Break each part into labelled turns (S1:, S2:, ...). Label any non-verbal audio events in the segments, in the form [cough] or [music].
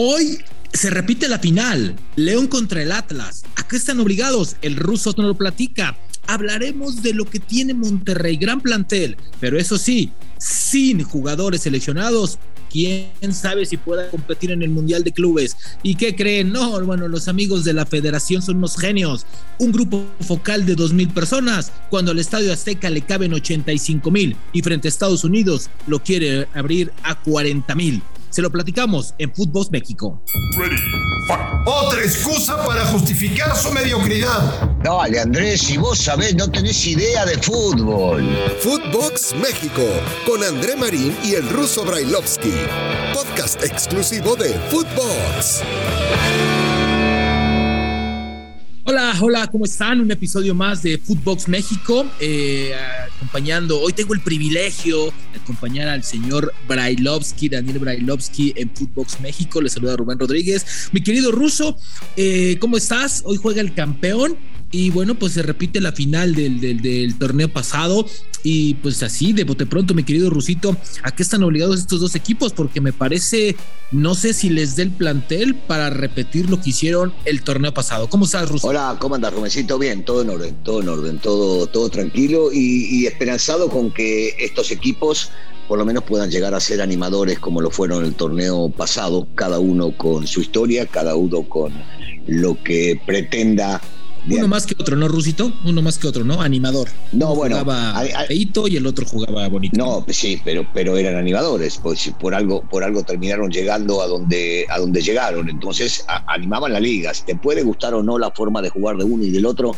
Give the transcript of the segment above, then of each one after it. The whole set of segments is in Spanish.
S1: Hoy se repite la final, León contra el Atlas. ¿A qué están obligados? El ruso no lo platica. Hablaremos de lo que tiene Monterrey, gran plantel, pero eso sí, sin jugadores seleccionados, quién sabe si pueda competir en el Mundial de Clubes. ¿Y qué creen? No, bueno, los amigos de la federación son unos genios. Un grupo focal de dos mil personas, cuando al Estadio Azteca le caben 85 mil y frente a Estados Unidos lo quiere abrir a 40 mil. Se lo platicamos en Footbox México.
S2: Otra excusa para justificar su mediocridad.
S3: Dale, Andrés, si vos sabés, no tenés idea de fútbol.
S4: Footbox México, con André Marín y el ruso Brailovsky. Podcast exclusivo de Footbox.
S1: Hola, hola, ¿cómo están? Un episodio más de Footbox México, eh, acompañando, hoy tengo el privilegio de acompañar al señor Brailovsky, Daniel Brailovsky en Footbox México, le saluda Rubén Rodríguez. Mi querido Ruso, eh, ¿cómo estás? Hoy juega el campeón y bueno, pues se repite la final del, del, torneo pasado. Y pues así, de bote pronto, mi querido Rusito, ¿a qué están obligados estos dos equipos? Porque me parece, no sé si les dé el plantel para repetir lo que hicieron el torneo pasado. ¿Cómo estás, Ruso?
S3: Hola, ¿cómo andas, Rumencito? Bien, todo en orden, todo en orden, todo, todo tranquilo y, y esperanzado con que estos equipos por lo menos puedan llegar a ser animadores como lo fueron el torneo pasado, cada uno con su historia, cada uno con lo que pretenda
S1: uno más que otro, ¿no, Rusito? Uno más que otro, ¿no? Animador.
S3: No, bueno.
S1: Jugaba feito y el otro jugaba bonito.
S3: No, sí, pero, pero eran animadores, pues por algo, por algo terminaron llegando a donde, a donde llegaron. Entonces animaban la liga. te puede gustar o no la forma de jugar de uno y del otro,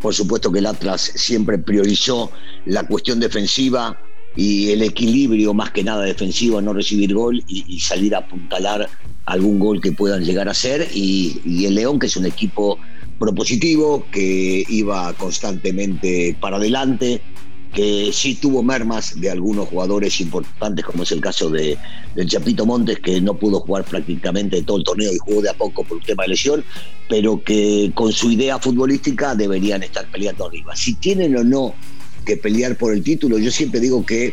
S3: por supuesto que el Atlas siempre priorizó la cuestión defensiva y el equilibrio más que nada defensivo, no recibir gol y, salir a apuntalar algún gol que puedan llegar a hacer. y el León, que es un equipo propositivo, que iba constantemente para adelante, que sí tuvo mermas de algunos jugadores importantes, como es el caso de, del Chapito Montes, que no pudo jugar prácticamente todo el torneo y jugó de a poco por un tema de lesión, pero que con su idea futbolística deberían estar peleando arriba. Si tienen o no que pelear por el título, yo siempre digo que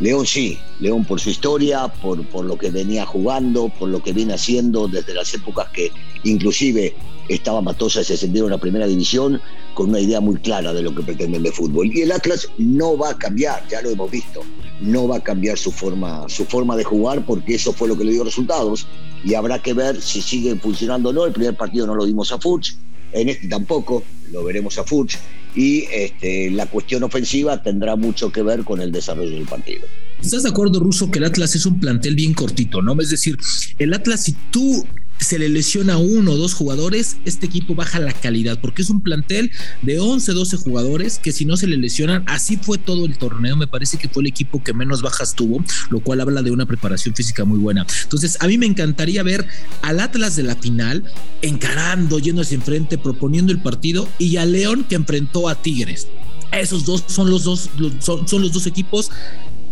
S3: León sí, León por su historia, por, por lo que venía jugando, por lo que viene haciendo desde las épocas que inclusive estaba Matosa se ascendieron a la primera división con una idea muy clara de lo que pretenden de fútbol. Y el Atlas no va a cambiar, ya lo hemos visto, no va a cambiar su forma, su forma de jugar porque eso fue lo que le dio resultados y habrá que ver si sigue funcionando o no. El primer partido no lo dimos a Fuchs, en este tampoco, lo veremos a Fuchs y este, la cuestión ofensiva tendrá mucho que ver con el desarrollo del partido.
S1: ¿Estás de acuerdo, Ruso, que el Atlas es un plantel bien cortito, ¿no? Es decir, el Atlas, si tú se le lesiona uno o dos jugadores, este equipo baja la calidad, porque es un plantel de 11, 12 jugadores que si no se le lesionan, así fue todo el torneo, me parece que fue el equipo que menos bajas tuvo, lo cual habla de una preparación física muy buena. Entonces, a mí me encantaría ver al Atlas de la final encarando, yéndose enfrente, proponiendo el partido, y a León que enfrentó a Tigres. Esos dos son los dos, son, son los dos equipos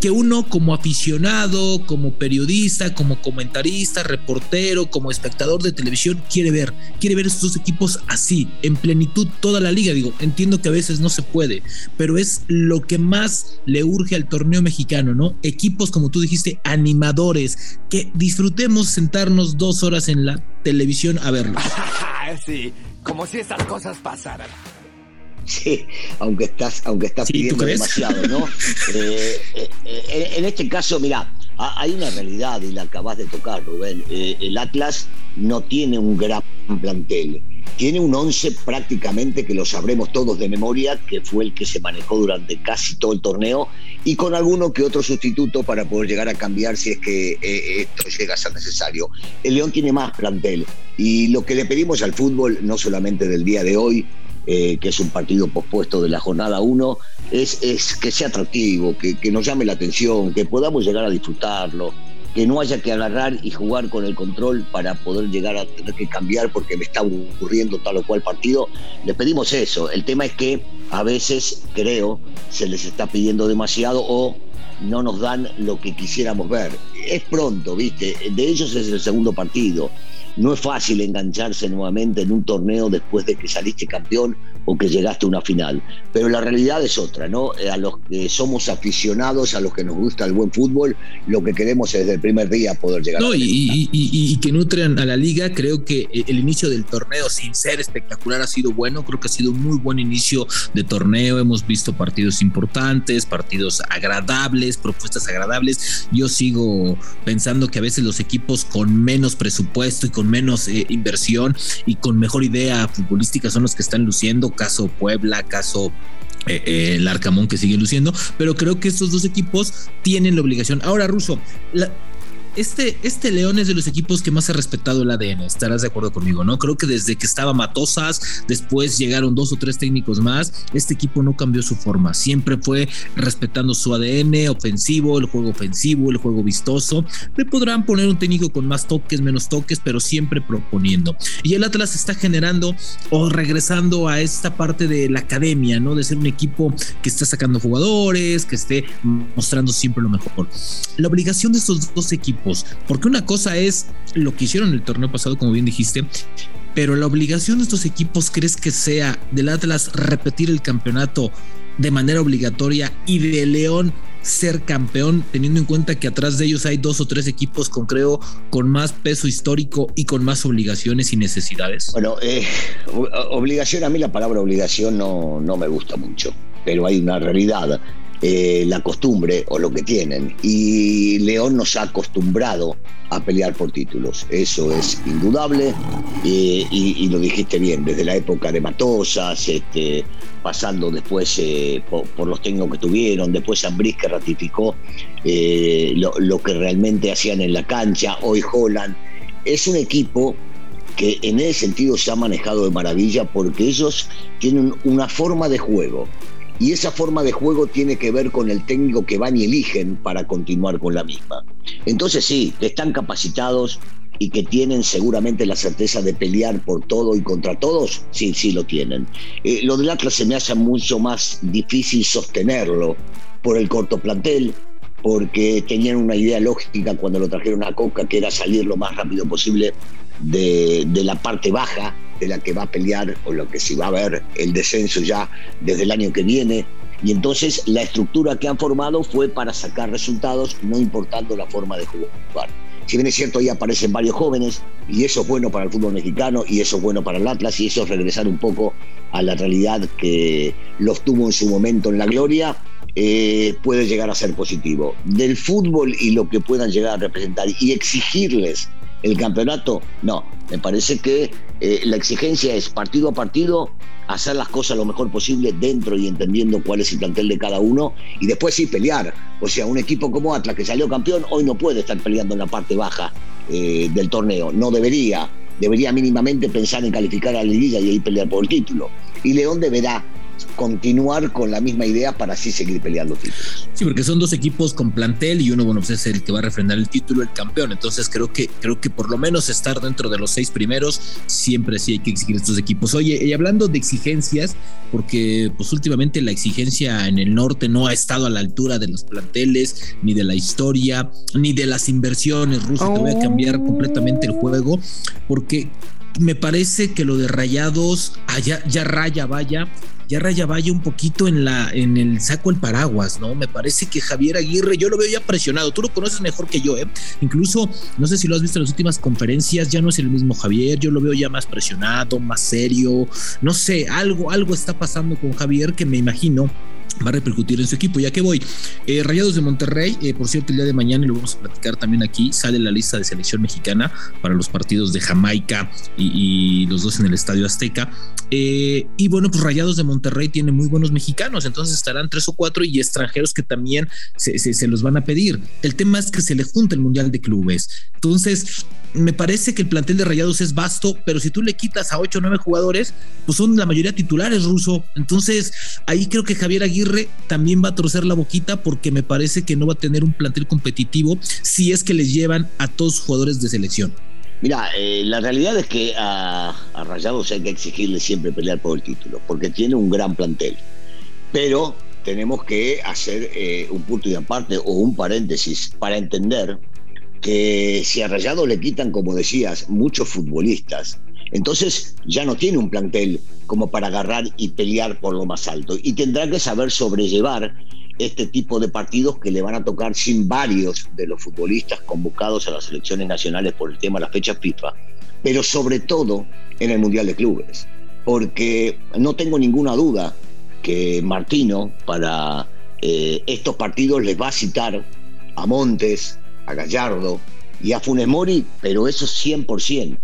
S1: que uno como aficionado, como periodista, como comentarista, reportero, como espectador de televisión quiere ver, quiere ver estos equipos así, en plenitud toda la liga. Digo, entiendo que a veces no se puede, pero es lo que más le urge al torneo mexicano, ¿no? Equipos, como tú dijiste, animadores, que disfrutemos sentarnos dos horas en la televisión a verlos. [laughs]
S5: sí, como si esas cosas pasaran.
S3: Sí, aunque estás, aunque estás pidiendo demasiado, ¿no? [laughs] Eh, eh, eh, en este caso, mira, hay una realidad y la acabas de tocar, Rubén. el Atlas no tiene un gran plantel. Tiene un once prácticamente que lo sabremos todos de memoria, que fue el que se manejó durante casi todo el torneo, y con alguno que otro sustituto para poder llegar a cambiar si es que esto llega a ser necesario. El León tiene más plantel, y lo que le pedimos al fútbol, no solamente del día de hoy, eh, que es un partido pospuesto de la jornada 1, es, es, que sea atractivo, que, que, nos llame la atención, que podamos llegar a disfrutarlo, que no haya que agarrar y jugar con el control para poder llegar a tener que cambiar porque me está ocurriendo tal o cual partido. Les pedimos eso. El tema es que a veces, creo, se les está pidiendo demasiado o no nos dan lo que quisiéramos ver. Es pronto, ¿viste? De ellos es el segundo partido no es fácil engancharse nuevamente en un torneo después de que saliste campeón o que llegaste a una final. Pero la realidad es otra, ¿no? Eh, a los que somos aficionados, a los que nos gusta el buen fútbol, lo que queremos es desde el primer día poder llegar
S1: no,
S3: a
S1: y, y, y, que nutren a la liga. Creo que el inicio del torneo, sin ser espectacular, ha sido bueno. Creo que ha sido un muy buen inicio de torneo. Hemos visto partidos importantes, partidos agradables, propuestas agradables. Yo sigo pensando que a veces los equipos con menos presupuesto y con menos eh, inversión y con mejor idea futbolística son los que están luciendo caso Puebla, caso eh, eh, el Arcamón que sigue luciendo, pero creo que estos dos equipos tienen la obligación. Ahora, Ruso, la, este, este León es de los equipos que más ha respetado el ADN, estarás de acuerdo conmigo, ¿no? Creo que desde que estaba Matosas, después llegaron dos o tres técnicos más, este equipo no cambió su forma, siempre fue respetando su ADN ofensivo, el juego ofensivo, el juego vistoso. Le podrán poner un técnico con más toques, menos toques, pero siempre proponiendo. Y el Atlas está generando o regresando a esta parte de la academia, ¿no? De ser un equipo que está sacando jugadores, que esté mostrando siempre lo mejor. La obligación de estos dos equipos porque una cosa es lo que hicieron el torneo pasado, como bien dijiste, pero la obligación de estos equipos, ¿crees que sea del Atlas repetir el campeonato de manera obligatoria y de León ser campeón, teniendo en cuenta que atrás de ellos hay dos o tres equipos con creo con más peso histórico y con más obligaciones y necesidades?
S3: Bueno, eh, obligación, a mí la palabra obligación no, no me gusta mucho, pero hay una realidad. Eh, la costumbre o lo que tienen. Y León nos ha acostumbrado a pelear por títulos. Eso es indudable eh, y, lo dijiste bien, desde la época de Matosas, este, pasando después eh, por, los técnicos que tuvieron, después Ambris que ratificó lo, lo, que realmente hacían en la cancha, hoy Holland. Es un equipo que en ese sentido se ha manejado de maravilla porque ellos tienen una forma de juego y esa forma de juego tiene que ver con el técnico que van y eligen para continuar con la misma. Entonces sí, que están capacitados y que tienen seguramente la certeza de pelear por todo y contra todos, sí, sí lo tienen. Eh, lo del Atlas se me hace mucho más difícil sostenerlo por el corto plantel, porque tenían una idea lógica cuando lo trajeron a Coca, que era salir lo más rápido posible de, de la parte baja de la que va a pelear o lo que sí va a ver el descenso ya desde el año que viene. Y entonces la estructura que han formado fue para sacar resultados, no importando la forma de jugar. Si bien es cierto, ahí aparecen varios jóvenes, y eso es bueno para el fútbol mexicano, y eso es bueno para el Atlas, y eso es regresar un poco a la realidad que los tuvo en su momento en la gloria, eh, puede llegar a ser positivo. Del fútbol y lo que puedan llegar a representar y exigirles el campeonato, no. Me parece que eh, la exigencia es partido a partido hacer las cosas lo mejor posible dentro y entendiendo cuál es el plantel de cada uno y después sí pelear. O sea, un equipo como Atlas que salió campeón hoy no puede estar peleando en la parte baja eh, del torneo, no debería. Debería mínimamente pensar en calificar a la liga y ahí pelear por el título. Y León deberá continuar con la misma idea para así seguir peleando títulos.
S1: Sí, porque son dos equipos con plantel y uno, bueno, pues es el que va a refrendar el título, el campeón. Entonces creo que, creo que por lo menos estar dentro de los seis primeros, siempre sí hay que exigir estos equipos. Oye, y hablando de exigencias, porque pues últimamente la exigencia en el norte no ha estado a la altura de los planteles, ni de la historia, ni de las inversiones. Ruso, te voy a cambiar completamente el juego, porque me parece que lo de Rayados, allá, ya raya, vaya, ya Raya vaya un poquito en, la, en el saco el paraguas, ¿no? Me parece que Javier Aguirre, yo lo veo ya presionado, tú lo conoces mejor que yo, ¿eh? Incluso, no sé si lo has visto en las últimas conferencias, ya no es el mismo Javier, yo lo veo ya más presionado, más serio, no sé, algo, algo está pasando con Javier que me imagino va a repercutir en su equipo. Ya que voy, eh, Rayados de Monterrey, eh, por cierto, el día de mañana, y lo vamos a platicar también aquí, sale la lista de selección mexicana para los partidos de Jamaica y, los dos en el Estadio Azteca. Eh, y bueno, pues Rayados de Monterrey tiene muy buenos mexicanos, entonces estarán tres o cuatro y extranjeros que también se, se los van a pedir. El tema es que se le junta el Mundial de Clubes. Entonces, me parece que el plantel de Rayados es vasto, pero si tú le quitas a ocho o nueve jugadores, pues son la mayoría titulares, Ruso. Entonces, ahí creo que Javier Aguirre también va a torcer la boquita porque me parece que no va a tener un plantel competitivo si es que les llevan a todos jugadores de selección.
S3: Mira, eh, la realidad es que a, Rayados hay que exigirle siempre pelear por el título, porque tiene un gran plantel. Pero tenemos que hacer eh, un punto y aparte o un paréntesis para entender que si a Rayado le quitan, como decías, muchos futbolistas, entonces ya no tiene un plantel como para agarrar y pelear por lo más alto. Y tendrá que saber sobrellevar este tipo de partidos que le van a tocar sin varios de los futbolistas convocados a las selecciones nacionales por el tema de las fechas FIFA, pero sobre todo en el Mundial de Clubes. Porque no tengo ninguna duda que Martino para eh, estos partidos les va a citar a Montes, a Gallardo y a Funes Mori, pero eso 100%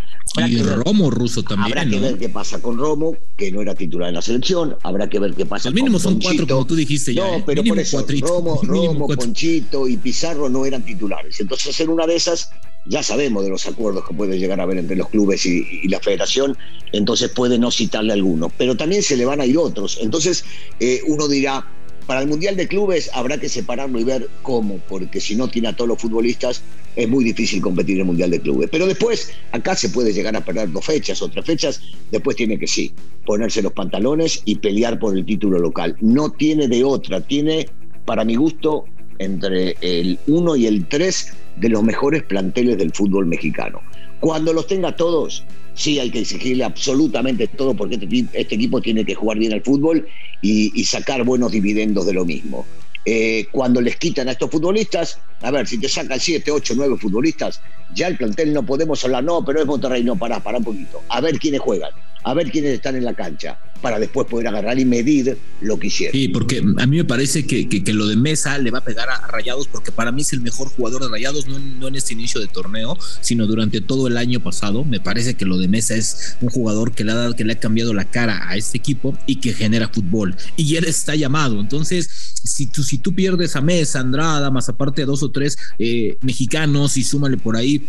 S1: y Romo ruso también.
S3: Habrá que ver qué pasa con Romo, que no era titular en la selección. Habrá que ver qué pasa
S1: Al mínimo son cuatro, como tú dijiste
S3: ya. No, ¿eh? pero por eso, Romo, Romo Ponchito y Pizarro no eran titulares. Entonces, en una de esas, ya sabemos de los acuerdos que puede llegar a haber entre los clubes y, la federación. Entonces, puede no citarle alguno. Pero también se le van a ir otros. Entonces, eh, uno dirá, para el Mundial de Clubes habrá que separarlo y ver cómo, porque si no tiene a todos los futbolistas, es muy difícil competir en el Mundial de Clubes. Pero después, acá se puede llegar a perder dos fechas o tres fechas, después tiene que sí, ponerse los pantalones y pelear por el título local. No tiene de otra, tiene, para mi gusto, entre el 1 y el 3 de los mejores planteles del fútbol mexicano. Cuando los tenga todos, sí hay que exigirle absolutamente todo porque este, este equipo tiene que jugar bien al fútbol y, sacar buenos dividendos de lo mismo. Eh, cuando les quitan a estos futbolistas, a ver, si te sacan 7, 8, 9 futbolistas, ya el plantel no podemos hablar, no, pero es Monterrey, no, para, para un poquito. A ver quiénes juegan, a ver quiénes están en la cancha, para después poder agarrar y medir lo que hicieron.
S1: Sí, porque a mí me parece que, que, lo de Mesa le va a pegar a Rayados, porque para mí es el mejor jugador de Rayados, no, no en este inicio de torneo, sino durante todo el año pasado. Me parece que lo de Mesa es un jugador que le ha, dado, que le ha cambiado la cara a este equipo y que genera fútbol. Y él está llamado, entonces si tú, si tú pierdes a Mesa, Andrada, más aparte de dos o tres eh, mexicanos y súmale por ahí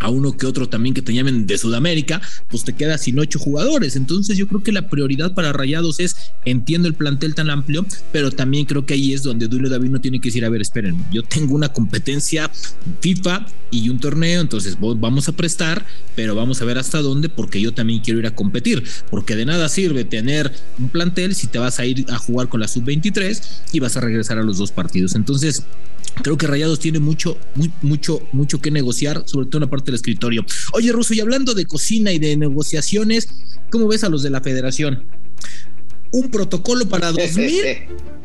S1: a uno que otro también que te llamen de Sudamérica, pues te quedas sin ocho jugadores. Entonces yo creo que la prioridad para Rayados es, entiendo el plantel tan amplio, pero también creo que ahí es donde Dulio David no tiene que decir, a ver, esperen, yo tengo una competencia FIFA y un torneo, entonces vamos a prestar, pero vamos a ver hasta dónde, porque yo también quiero ir a competir, porque de nada sirve tener un plantel si te vas a ir a jugar con la sub-23 y vas a regresar a los dos partidos. Entonces, creo que Rayados tiene mucho, muy, mucho, mucho que negociar, sobre todo en la parte del escritorio. Oye, Russo, y hablando de cocina y de negociaciones, ¿cómo ves a los de la federación? ¿Un protocolo para [laughs] 2000?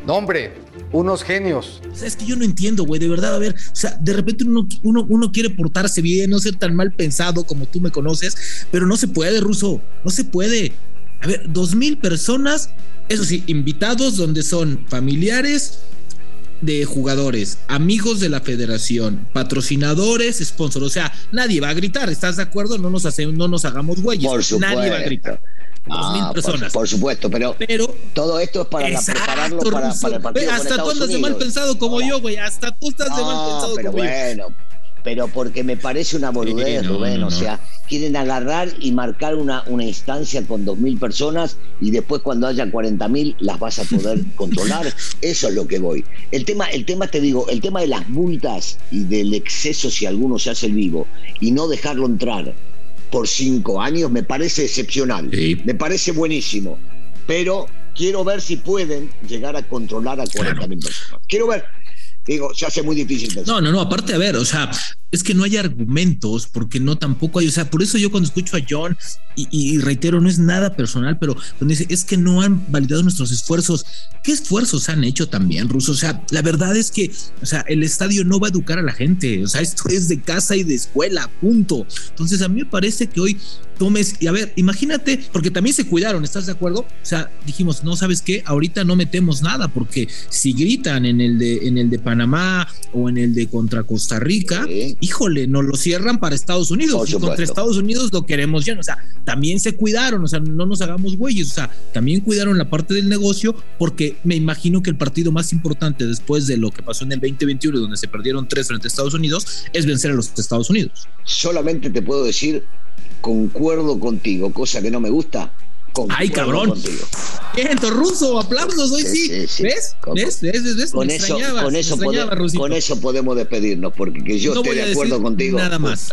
S6: no, hombre, unos genios.
S1: O sea, es que yo no entiendo, güey, de verdad, a ver, o sea, de repente uno, uno, uno quiere portarse bien, no ser tan mal pensado como tú me conoces, pero no se puede, Russo, no se puede. A ver, dos mil personas, eso sí, invitados donde son familiares, de jugadores, amigos de la federación, patrocinadores, sponsors. O sea, nadie va a gritar, ¿estás de acuerdo? No nos, hacemos, no nos hagamos güeyes. Nadie va a gritar. Dos mil personas.
S3: Por, supuesto, pero, pero todo esto es para prepararlo para, para, el partido.
S1: Hasta tú andas de mal pensado como yo, güey. Hasta tú estás de mal pensado
S3: pero
S1: como
S3: bueno, pero porque me parece una boludez, Rubén. o sea, quieren agarrar y marcar una, una instancia con 2.000 personas y después cuando haya 40.000 las vas a poder [laughs] controlar. Eso es lo que voy. El tema, el tema, te digo, el tema de las multas y del exceso si alguno se hace el vivo y no dejarlo entrar por cinco años me parece excepcional. Me parece buenísimo. Pero quiero ver si pueden llegar a controlar a 40.000 personas. Quiero ver. Digo, se hace muy difícil.
S1: No, no, no, aparte, a ver, o sea, es que no hay argumentos, porque no tampoco hay, o sea, por eso yo cuando escucho a John y, reitero, no es nada personal, pero cuando dice, es que no han validado nuestros esfuerzos, ¿qué esfuerzos han hecho también, Ruso? O sea, la verdad es que, o sea, el estadio no va a educar a la gente, o sea, esto es de casa y de escuela, punto. Entonces, a mí me parece que hoy tomes, y a ver, imagínate, porque también se cuidaron, ¿estás de acuerdo? O sea, dijimos, no, ¿sabes qué? Ahorita no metemos nada, porque si gritan en el de, en el de Panamá o en el de contra Costa Rica, híjole, nos lo cierran para Estados Unidos. Y contra Estados Unidos lo queremos ya. O sea, también se cuidaron, o sea, no nos hagamos güeyes. O sea, también cuidaron la parte del negocio, porque me imagino que el partido más importante después de lo que pasó en el 2021, donde se perdieron tres frente a Estados Unidos, es vencer a los Estados Unidos.
S3: Solamente te puedo decir, concuerdo contigo, cosa que no me gusta,
S1: Ay, cabrón. Viento ruso, aplausos hoy sí. ¿Ves? ¿Ves? ¿Ves? ¿Ves?
S3: Con, eso, con, eso con eso podemos despedirnos, porque que yo esté de acuerdo contigo.
S1: Nada más.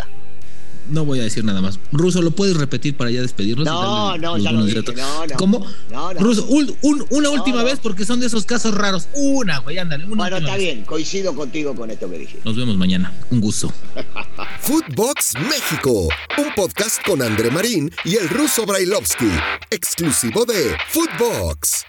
S1: No voy a decir nada más. Ruso, ¿lo puedes repetir para ya despedirnos?
S3: No, no, ya lo dije, no, no.
S1: ¿Cómo?
S3: No, no.
S1: Ruso, un- un- una última
S3: no.
S1: vez porque son de esos casos raros. Una, güey, ándale. Una
S3: Bueno, está
S1: vez.
S3: bien, coincido contigo con esto que dijiste.
S1: Nos vemos mañana. Un gusto. [laughs]
S4: Footbox México, un podcast con André Marín y el ruso Brailovsky, exclusivo de Footbox.